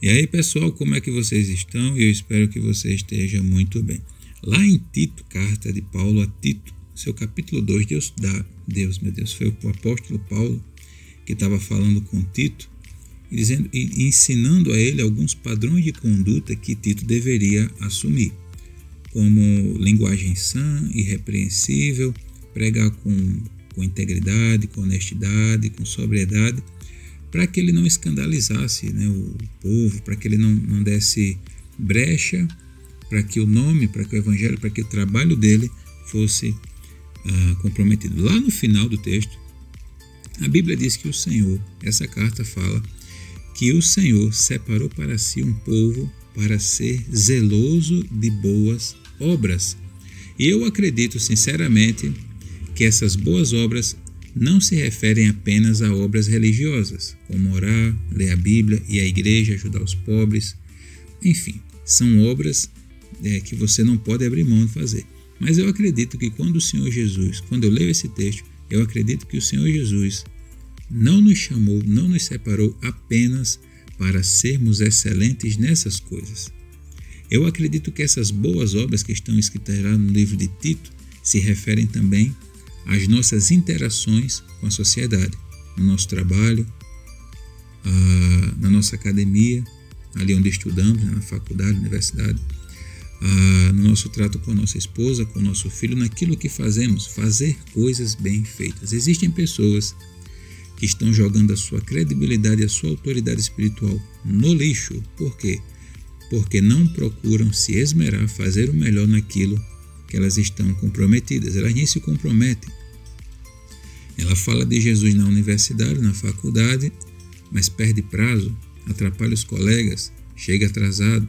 E aí, pessoal, como é que vocês estão? Eu espero que você esteja muito bem. Lá em Tito, carta de Paulo a Tito, seu capítulo 2, Deus dá, Deus, meu Deus, foi o apóstolo Paulo que estava falando com Tito, dizendo, e ensinando a ele alguns padrões de conduta que Tito deveria assumir, como linguagem sã, irrepreensível, pregar com, com integridade, com honestidade, com sobriedade, para que ele não escandalizasse né, o povo, para que ele não, não desse brecha, para que o nome, para que o evangelho, para que o trabalho dele fosse ah, comprometido. Lá no final do texto, a Bíblia diz que o Senhor, essa carta fala, que o Senhor separou para si um povo para ser zeloso de boas obras. E eu acredito sinceramente que essas boas obras não se referem apenas a obras religiosas, como orar, ler a Bíblia e a igreja, ajudar os pobres. Enfim, são obras é, que você não pode abrir mão de fazer. Mas eu acredito que quando o Senhor Jesus, quando eu leio esse texto, eu acredito que o Senhor Jesus não nos chamou, não nos separou apenas para sermos excelentes nessas coisas. Eu acredito que essas boas obras que estão escritas lá no livro de Tito se referem também às nossas interações com a sociedade, no nosso trabalho, na nossa academia, ali onde estudamos, na faculdade, na universidade, no nosso trato com a nossa esposa, com o nosso filho, naquilo que fazemos, fazer coisas bem feitas. Existem pessoas que estão jogando a sua credibilidade a sua autoridade espiritual no lixo. Por quê? Porque não procuram se esmerar, fazer o melhor naquilo que elas estão comprometidas. Elas nem se comprometem. Ela fala de Jesus na universidade, na faculdade, mas perde prazo, atrapalha os colegas, chega atrasado,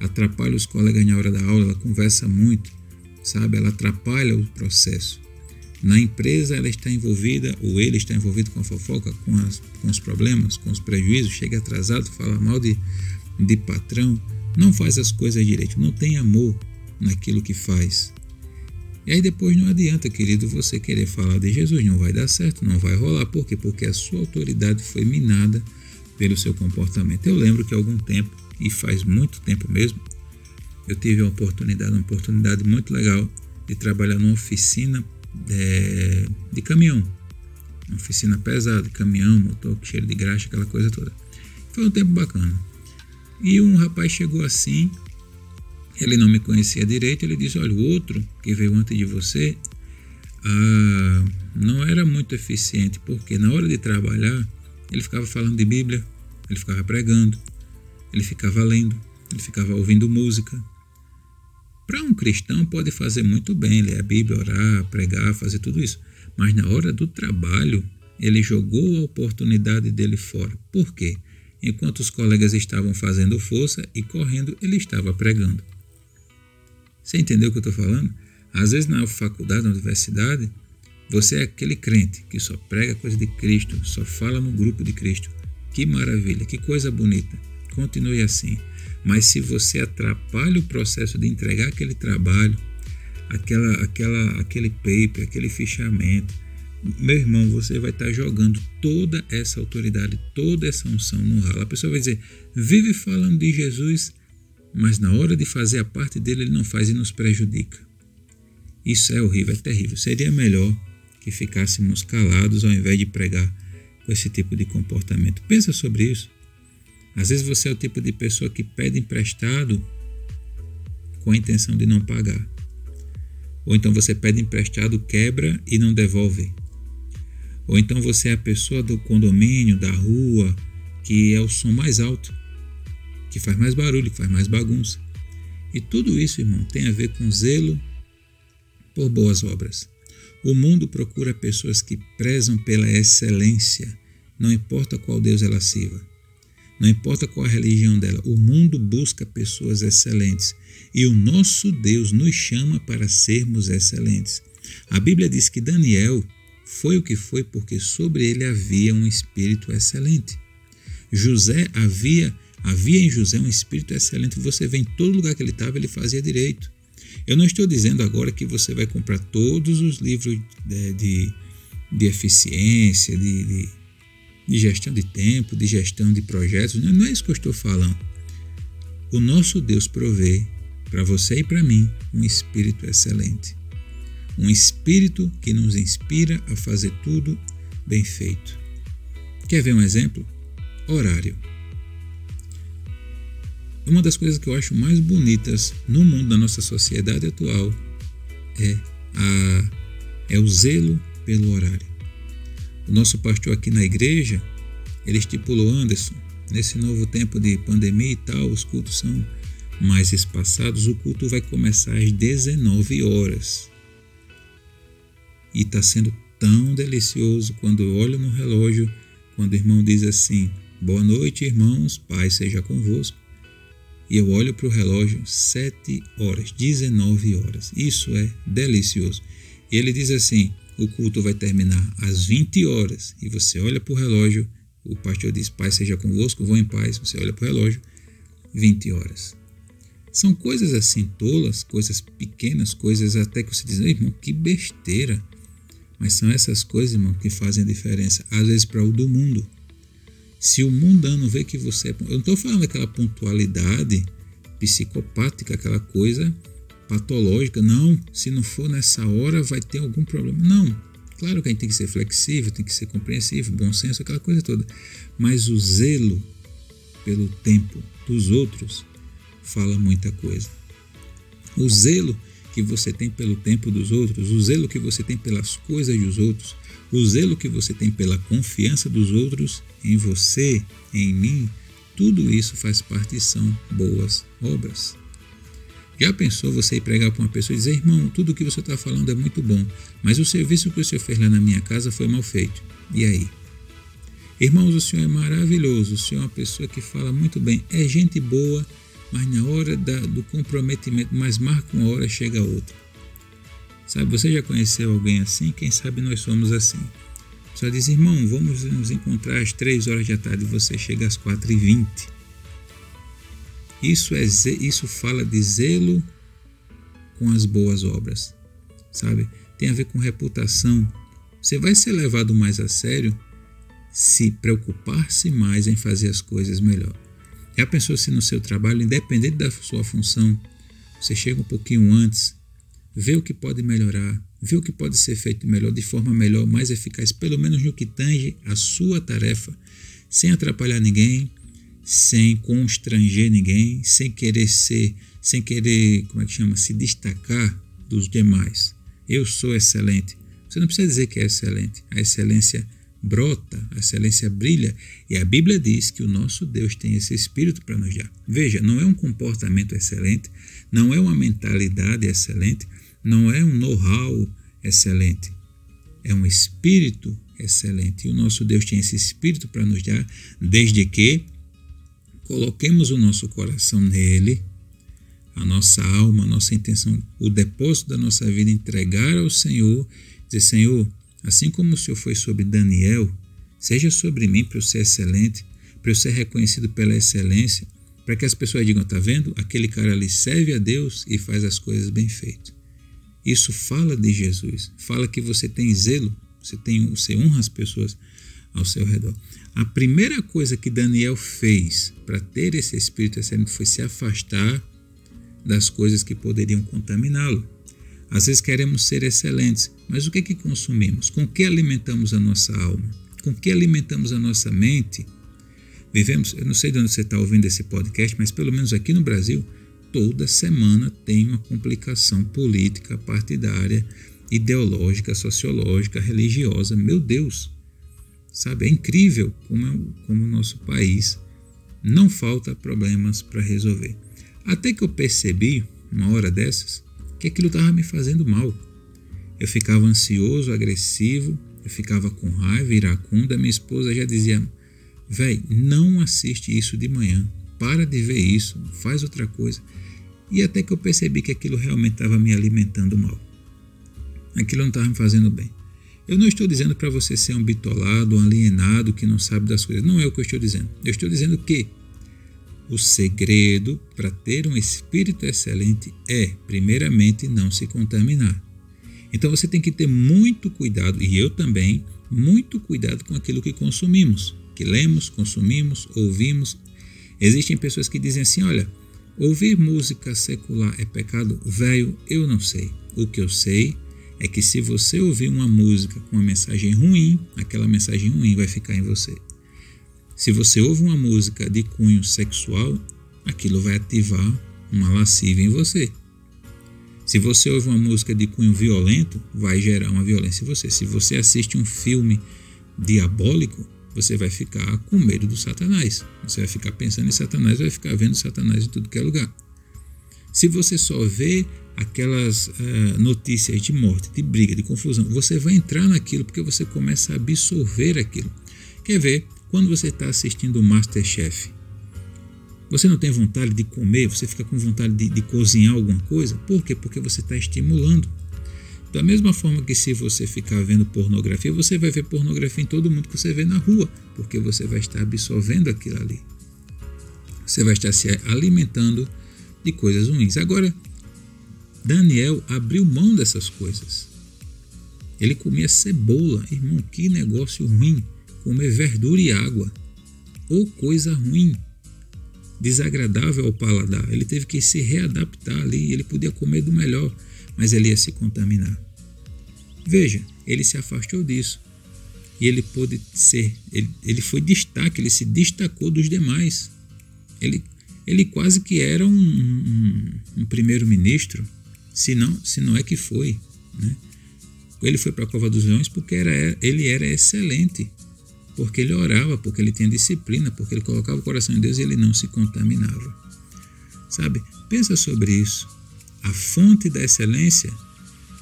atrapalha os colegas na hora da aula, ela conversa muito, sabe? Ela atrapalha o processo. Na empresa ela está envolvida, ou ele está envolvido com a fofoca, com, as, com os problemas, com os prejuízos, chega atrasado, fala mal de, de patrão, não faz as coisas direito, não tem amor naquilo que faz. E aí depois não adianta, querido, você querer falar de Jesus, não vai dar certo, não vai rolar. Por quê? Porque a sua autoridade foi minada pelo seu comportamento. Eu lembro que há algum tempo e faz muito tempo mesmo, eu tive uma oportunidade, uma oportunidade muito legal de trabalhar numa oficina de, é, de caminhão. Uma oficina pesada, caminhão, motor cheiro de graxa, aquela coisa toda. Foi um tempo bacana. E um rapaz chegou assim, ele não me conhecia direito, ele disse, olha, o outro que veio antes de você ah, não era muito eficiente, porque na hora de trabalhar, ele ficava falando de Bíblia, ele ficava pregando, ele ficava lendo, ele ficava ouvindo música. Para um cristão pode fazer muito bem, ler a Bíblia, orar, pregar, fazer tudo isso. Mas na hora do trabalho, ele jogou a oportunidade dele fora. Por quê? Enquanto os colegas estavam fazendo força e correndo, ele estava pregando. Você entendeu o que eu estou falando? Às vezes na faculdade, na universidade, você é aquele crente que só prega coisa de Cristo, só fala no grupo de Cristo. Que maravilha, que coisa bonita continue assim. Mas se você atrapalha o processo de entregar aquele trabalho, aquela, aquela, aquele paper, aquele fichamento, meu irmão, você vai estar jogando toda essa autoridade, toda essa unção no ralo. A pessoa vai dizer, vive falando de Jesus, mas na hora de fazer a parte dele, ele não faz e nos prejudica. Isso é horrível, é terrível. Seria melhor que ficássemos calados ao invés de pregar com esse tipo de comportamento. Pensa sobre isso. Às vezes você é o tipo de pessoa que pede emprestado com a intenção de não pagar. Ou então você pede emprestado, quebra e não devolve. Ou então você é a pessoa do condomínio, da rua, que é o som mais alto, que faz mais barulho, que faz mais bagunça. E tudo isso, irmão, tem a ver com zelo por boas obras. O mundo procura pessoas que prezam pela excelência, não importa qual Deus ela sirva. Não importa qual a religião dela, o mundo busca pessoas excelentes e o nosso Deus nos chama para sermos excelentes. A Bíblia diz que Daniel foi o que foi porque sobre ele havia um espírito excelente. José havia havia em José um espírito excelente. Você vê em todo lugar que ele estava, ele fazia direito. Eu não estou dizendo agora que você vai comprar todos os livros de, de, de eficiência, de, de de gestão de tempo, de gestão de projetos. Não é isso que eu estou falando. O nosso Deus provê para você e para mim um espírito excelente. Um espírito que nos inspira a fazer tudo bem feito. Quer ver um exemplo? Horário. Uma das coisas que eu acho mais bonitas no mundo da nossa sociedade atual é, a, é o zelo pelo horário. O nosso pastor aqui na igreja, ele estipulou, Anderson, nesse novo tempo de pandemia e tal, os cultos são mais espaçados, o culto vai começar às 19 horas. E está sendo tão delicioso quando eu olho no relógio, quando o irmão diz assim: Boa noite, irmãos, paz seja convosco. E eu olho para o relógio, 7 horas, 19 horas. Isso é delicioso. Ele diz assim: o culto vai terminar às 20 horas e você olha para o relógio, o pastor diz: Pai seja convosco, vou em paz. Você olha para o relógio, 20 horas. São coisas assim tolas, coisas pequenas, coisas até que você diz: irmão, que besteira. Mas são essas coisas, irmão, que fazem a diferença, às vezes para o do mundo. Se o mundano vê que você é. Eu não estou falando daquela pontualidade psicopática, aquela coisa patológica. Não, se não for nessa hora, vai ter algum problema. Não. Claro que a gente tem que ser flexível, tem que ser compreensivo, bom senso, aquela coisa toda. Mas o zelo pelo tempo dos outros fala muita coisa. O zelo que você tem pelo tempo dos outros, o zelo que você tem pelas coisas dos outros, o zelo que você tem pela confiança dos outros em você, em mim, tudo isso faz parte e são boas obras. Já pensou você ir pregar para uma pessoa e dizer, irmão, tudo o que você está falando é muito bom, mas o serviço que o senhor fez lá na minha casa foi mal feito. E aí? Irmãos, o senhor é maravilhoso, o senhor é uma pessoa que fala muito bem, é gente boa, mas na hora da, do comprometimento, mas marca uma hora, chega outra. Sabe, você já conheceu alguém assim? Quem sabe nós somos assim. Só diz, irmão, vamos nos encontrar às três horas da tarde, você chega às quatro e vinte. Isso, é, isso fala de zelo com as boas obras, sabe? Tem a ver com reputação. Você vai ser levado mais a sério se preocupar-se mais em fazer as coisas melhor. Já pensou se no seu trabalho, independente da sua função, você chega um pouquinho antes, vê o que pode melhorar, vê o que pode ser feito melhor, de forma melhor, mais eficaz, pelo menos no que tange a sua tarefa, sem atrapalhar ninguém, sem constranger ninguém, sem querer ser, sem querer, como é que chama, se destacar dos demais. Eu sou excelente. Você não precisa dizer que é excelente. A excelência brota, a excelência brilha, e a Bíblia diz que o nosso Deus tem esse espírito para nos dar. Veja, não é um comportamento excelente, não é uma mentalidade excelente, não é um know-how excelente. É um espírito excelente. E o nosso Deus tem esse espírito para nos dar, desde que coloquemos o nosso coração nele, a nossa alma, a nossa intenção, o depósito da nossa vida, entregar ao Senhor, dizer: Senhor, assim como o Senhor foi sobre Daniel, seja sobre mim para eu ser excelente, para eu ser reconhecido pela excelência, para que as pessoas digam: está vendo? Aquele cara ali serve a Deus e faz as coisas bem feitas. Isso fala de Jesus, fala que você tem zelo, você, tem, você honra as pessoas ao seu redor. A primeira coisa que Daniel fez para ter esse espírito excelente foi se afastar das coisas que poderiam contaminá-lo. Às vezes queremos ser excelentes, mas o que é que consumimos? Com que alimentamos a nossa alma? Com que alimentamos a nossa mente? Vivemos, eu não sei de onde você está ouvindo esse podcast, mas pelo menos aqui no Brasil, toda semana tem uma complicação política, partidária, ideológica, sociológica, religiosa. Meu Deus! Sabe, é incrível como, é, como o nosso país não falta problemas para resolver. Até que eu percebi, uma hora dessas, que aquilo estava me fazendo mal. Eu ficava ansioso, agressivo, eu ficava com raiva, iracunda. Minha esposa já dizia: Véi, não assiste isso de manhã, para de ver isso, faz outra coisa. E até que eu percebi que aquilo realmente estava me alimentando mal. Aquilo não estava me fazendo bem. Eu não estou dizendo para você ser um bitolado, um alienado que não sabe das coisas. Não é o que eu estou dizendo. Eu estou dizendo que o segredo para ter um espírito excelente é, primeiramente, não se contaminar. Então você tem que ter muito cuidado, e eu também, muito cuidado com aquilo que consumimos, que lemos, consumimos, ouvimos. Existem pessoas que dizem assim: olha, ouvir música secular é pecado? Velho, eu não sei. O que eu sei é que se você ouvir uma música com uma mensagem ruim, aquela mensagem ruim vai ficar em você. Se você ouve uma música de cunho sexual, aquilo vai ativar uma lascívia em você. Se você ouve uma música de cunho violento, vai gerar uma violência em você. Se você assiste um filme diabólico, você vai ficar com medo do Satanás. Você vai ficar pensando em Satanás, vai ficar vendo Satanás em tudo que é lugar. Se você só vê aquelas uh, notícias de morte, de briga, de confusão, você vai entrar naquilo porque você começa a absorver aquilo. Quer ver? Quando você está assistindo o Masterchef, você não tem vontade de comer, você fica com vontade de, de cozinhar alguma coisa. Por quê? Porque você está estimulando. Da mesma forma que se você ficar vendo pornografia, você vai ver pornografia em todo mundo que você vê na rua, porque você vai estar absorvendo aquilo ali. Você vai estar se alimentando de coisas ruins. Agora, Daniel abriu mão dessas coisas. Ele comia cebola, irmão, que negócio ruim. Comer verdura e água. Ou coisa ruim desagradável ao paladar. Ele teve que se readaptar ali. Ele podia comer do melhor, mas ele ia se contaminar. Veja, ele se afastou disso. E ele pôde ser, ele, ele foi destaque, ele se destacou dos demais. Ele, ele quase que era um, um, um primeiro-ministro, se não, se não é que foi. Né? Ele foi para a Cova dos Leões porque era, ele era excelente porque ele orava, porque ele tinha disciplina, porque ele colocava o coração em Deus e ele não se contaminava. Sabe? Pensa sobre isso. A fonte da excelência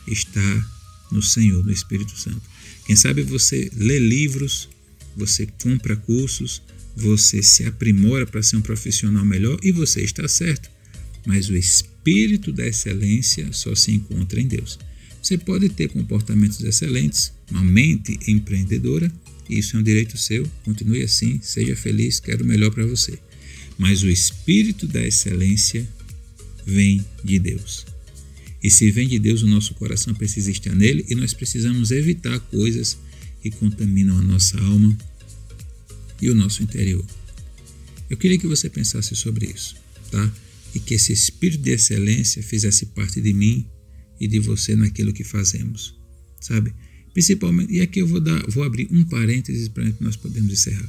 está no Senhor, no Espírito Santo. Quem sabe você lê livros, você compra cursos, você se aprimora para ser um profissional melhor e você está certo. Mas o espírito da excelência só se encontra em Deus. Você pode ter comportamentos excelentes, uma mente empreendedora, isso é um direito seu, continue assim, seja feliz, quero o melhor para você. Mas o espírito da excelência vem de Deus. E se vem de Deus, o nosso coração precisa estar nele e nós precisamos evitar coisas que contaminam a nossa alma e o nosso interior. Eu queria que você pensasse sobre isso, tá? E que esse espírito de excelência fizesse parte de mim e de você naquilo que fazemos, sabe? Principalmente, e aqui eu vou, dar, vou abrir um parênteses para nós podemos encerrar.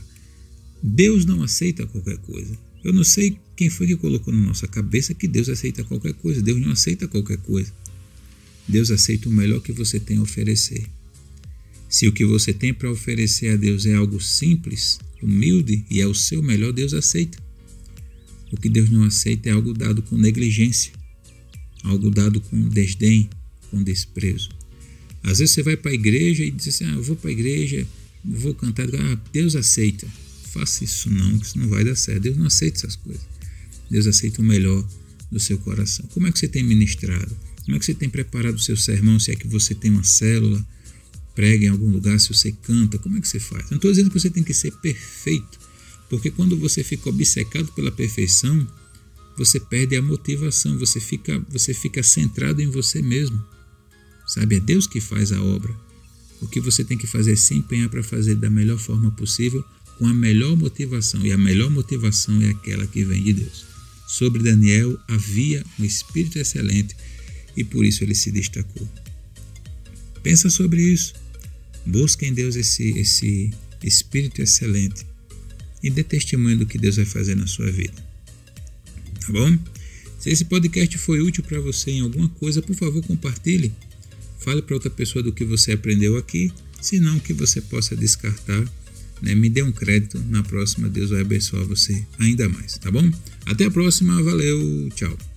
Deus não aceita qualquer coisa. Eu não sei quem foi que colocou na nossa cabeça que Deus aceita qualquer coisa. Deus não aceita qualquer coisa. Deus aceita o melhor que você tem a oferecer. Se o que você tem para oferecer a Deus é algo simples, humilde e é o seu melhor, Deus aceita. O que Deus não aceita é algo dado com negligência, algo dado com desdém, com desprezo. Às vezes você vai para a igreja e diz assim: ah, eu vou para a igreja, vou cantar. Ah, Deus aceita. Faça isso não, que isso não vai dar certo. Deus não aceita essas coisas. Deus aceita o melhor do seu coração. Como é que você tem ministrado? Como é que você tem preparado o seu sermão? Se é que você tem uma célula, prega em algum lugar, se você canta, como é que você faz? Não estou dizendo que você tem que ser perfeito, porque quando você fica obcecado pela perfeição, você perde a motivação, você fica, você fica centrado em você mesmo. Sabe, é Deus que faz a obra. O que você tem que fazer é se empenhar para fazer da melhor forma possível, com a melhor motivação. E a melhor motivação é aquela que vem de Deus. Sobre Daniel havia um espírito excelente e por isso ele se destacou. Pensa sobre isso. Busca em Deus esse, esse espírito excelente e dê testemunho do que Deus vai fazer na sua vida. Tá bom? Se esse podcast foi útil para você em alguma coisa, por favor, compartilhe Fale para outra pessoa do que você aprendeu aqui, se não que você possa descartar. Né? Me dê um crédito. Na próxima, Deus vai abençoar você ainda mais, tá bom? Até a próxima, valeu, tchau.